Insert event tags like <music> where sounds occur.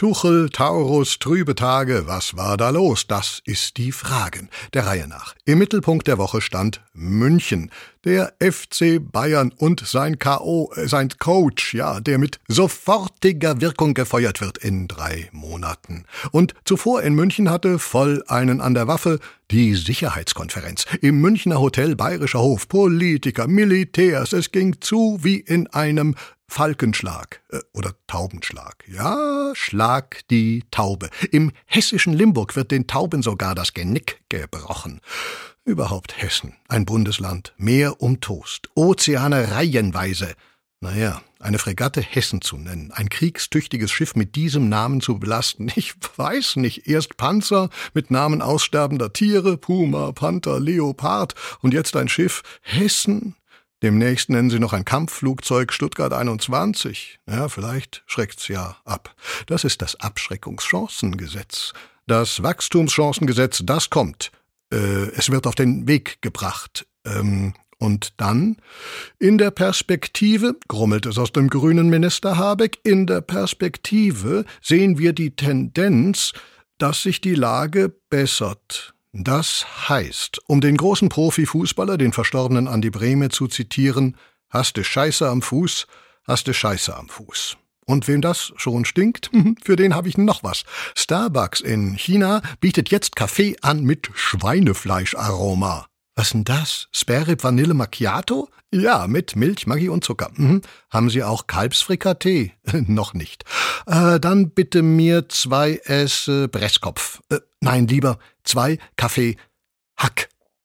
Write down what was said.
Tuchel, Taurus, trübe Tage, was war da los? Das ist die Frage. Der Reihe nach. Im Mittelpunkt der Woche stand München. Der FC Bayern und sein K.O., äh, sein Coach, ja, der mit sofortiger Wirkung gefeuert wird in drei Monaten. Und zuvor in München hatte voll einen an der Waffe die Sicherheitskonferenz. Im Münchner Hotel Bayerischer Hof, Politiker, Militärs, es ging zu wie in einem Falkenschlag äh, oder Taubenschlag. Ja, schlag die Taube. Im hessischen Limburg wird den Tauben sogar das Genick gebrochen. Überhaupt Hessen, ein Bundesland, Meer umtost, Ozeane reihenweise. Naja, eine Fregatte Hessen zu nennen, ein kriegstüchtiges Schiff mit diesem Namen zu belasten, <laughs> ich weiß nicht, erst Panzer mit Namen aussterbender Tiere, Puma, Panther, Leopard und jetzt ein Schiff Hessen, Demnächst nennen Sie noch ein Kampfflugzeug Stuttgart 21. Ja, vielleicht schreckt's ja ab. Das ist das Abschreckungschancengesetz. Das Wachstumschancengesetz, das kommt. Äh, es wird auf den Weg gebracht. Ähm, und dann? In der Perspektive, grummelt es aus dem grünen Minister Habeck, in der Perspektive sehen wir die Tendenz, dass sich die Lage bessert. Das heißt, um den großen Profifußballer, den verstorbenen Andi Brehme, zu zitieren, hast du Scheiße am Fuß, hast du Scheiße am Fuß. Und wem das schon stinkt, <laughs> für den habe ich noch was. Starbucks in China bietet jetzt Kaffee an mit Schweinefleischaroma. Was denn das? Sperrip Vanille Macchiato? Ja, mit Milch, Maggi und Zucker. Mhm. Haben Sie auch Kalbsfrikassee? <laughs> Noch nicht. Äh, dann bitte mir zwei Esse Bresskopf. Äh, nein, lieber zwei Kaffee.